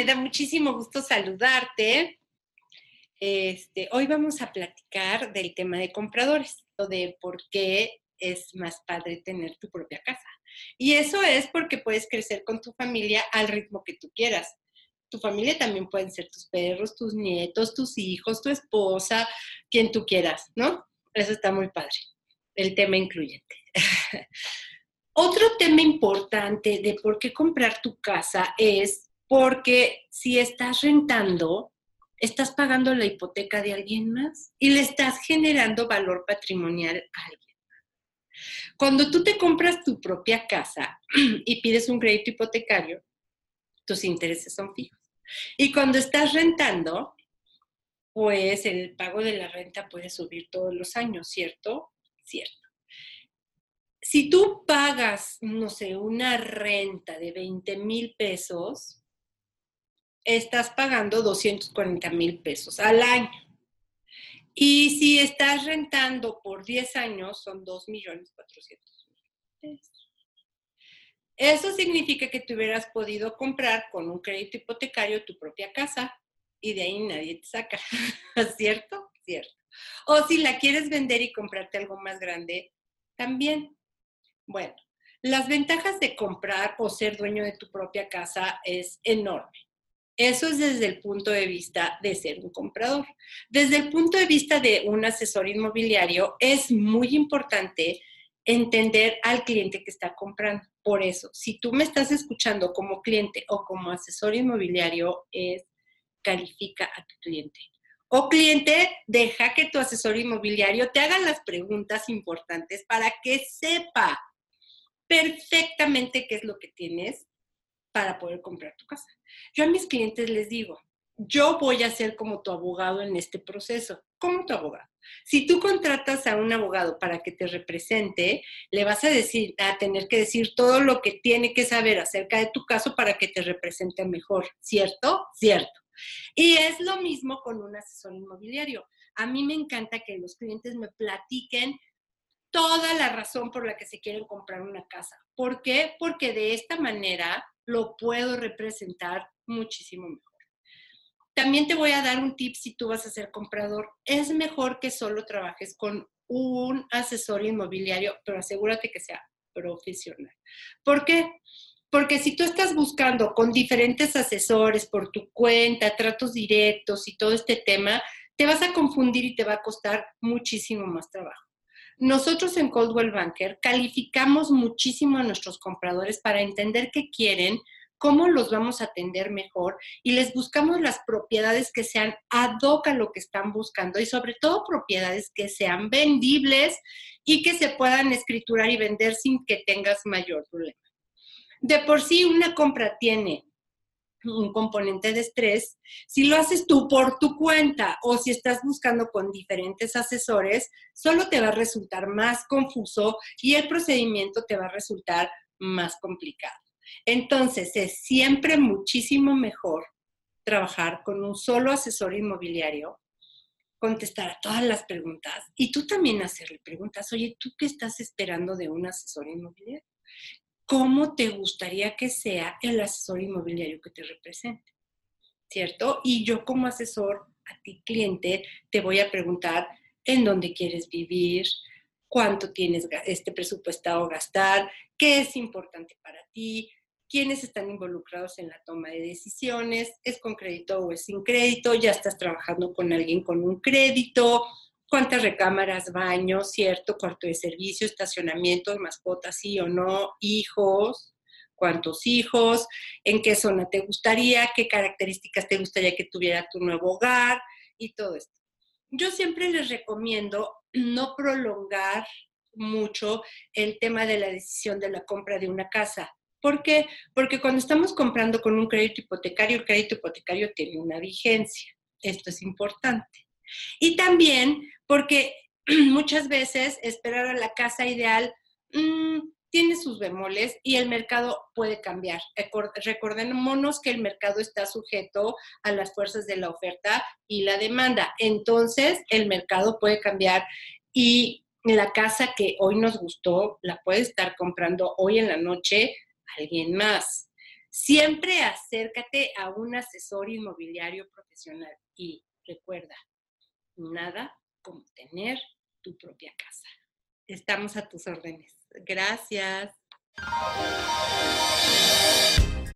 me da muchísimo gusto saludarte. Este, hoy vamos a platicar del tema de compradores, o de por qué es más padre tener tu propia casa. Y eso es porque puedes crecer con tu familia al ritmo que tú quieras. Tu familia también pueden ser tus perros, tus nietos, tus hijos, tu esposa, quien tú quieras, ¿no? Eso está muy padre, el tema incluyente. Otro tema importante de por qué comprar tu casa es porque si estás rentando, estás pagando la hipoteca de alguien más y le estás generando valor patrimonial a alguien. Cuando tú te compras tu propia casa y pides un crédito hipotecario, tus intereses son fijos. Y cuando estás rentando, pues el pago de la renta puede subir todos los años, ¿cierto? Cierto. Si tú pagas, no sé, una renta de 20 mil pesos, estás pagando 240 mil pesos al año. Y si estás rentando por 10 años, son 2 millones 400 mil pesos. Eso significa que tú hubieras podido comprar con un crédito hipotecario tu propia casa y de ahí nadie te saca, ¿cierto? Cierto. O si la quieres vender y comprarte algo más grande, también. Bueno, las ventajas de comprar o ser dueño de tu propia casa es enorme. Eso es desde el punto de vista de ser un comprador. Desde el punto de vista de un asesor inmobiliario, es muy importante entender al cliente que está comprando. Por eso, si tú me estás escuchando como cliente o como asesor inmobiliario, es califica a tu cliente. O cliente, deja que tu asesor inmobiliario te haga las preguntas importantes para que sepa perfectamente qué es lo que tienes para poder comprar tu casa. Yo a mis clientes les digo, yo voy a ser como tu abogado en este proceso, como tu abogado. Si tú contratas a un abogado para que te represente, le vas a decir, a tener que decir todo lo que tiene que saber acerca de tu caso para que te represente mejor, ¿cierto? Cierto. Y es lo mismo con un asesor inmobiliario. A mí me encanta que los clientes me platiquen toda la razón por la que se quieren comprar una casa. ¿Por qué? Porque de esta manera lo puedo representar muchísimo mejor. También te voy a dar un tip si tú vas a ser comprador. Es mejor que solo trabajes con un asesor inmobiliario, pero asegúrate que sea profesional. ¿Por qué? Porque si tú estás buscando con diferentes asesores por tu cuenta, tratos directos y todo este tema, te vas a confundir y te va a costar muchísimo más trabajo. Nosotros en Coldwell Banker calificamos muchísimo a nuestros compradores para entender qué quieren, cómo los vamos a atender mejor y les buscamos las propiedades que sean ad hoc a lo que están buscando y sobre todo propiedades que sean vendibles y que se puedan escriturar y vender sin que tengas mayor problema. De por sí una compra tiene un componente de estrés, si lo haces tú por tu cuenta o si estás buscando con diferentes asesores, solo te va a resultar más confuso y el procedimiento te va a resultar más complicado. Entonces, es siempre muchísimo mejor trabajar con un solo asesor inmobiliario, contestar a todas las preguntas y tú también hacerle preguntas, oye, ¿tú qué estás esperando de un asesor inmobiliario? ¿Cómo te gustaría que sea el asesor inmobiliario que te represente? ¿Cierto? Y yo como asesor a ti cliente te voy a preguntar en dónde quieres vivir, cuánto tienes este presupuestado gastar, qué es importante para ti, quiénes están involucrados en la toma de decisiones, es con crédito o es sin crédito, ya estás trabajando con alguien con un crédito, cuántas recámaras, baños, cierto, cuarto de servicio, estacionamiento, mascotas, sí o no, hijos, cuántos hijos, en qué zona te gustaría, qué características te gustaría que tuviera tu nuevo hogar y todo esto. Yo siempre les recomiendo no prolongar mucho el tema de la decisión de la compra de una casa. ¿Por qué? Porque cuando estamos comprando con un crédito hipotecario, el crédito hipotecario tiene una vigencia. Esto es importante. Y también porque muchas veces esperar a la casa ideal mm, tiene sus bemoles y el mercado puede cambiar. Recordémonos que el mercado está sujeto a las fuerzas de la oferta y la demanda. Entonces, el mercado puede cambiar y la casa que hoy nos gustó la puede estar comprando hoy en la noche alguien más. Siempre acércate a un asesor inmobiliario profesional y recuerda, nada como tener tu propia casa. Estamos a tus órdenes. Gracias.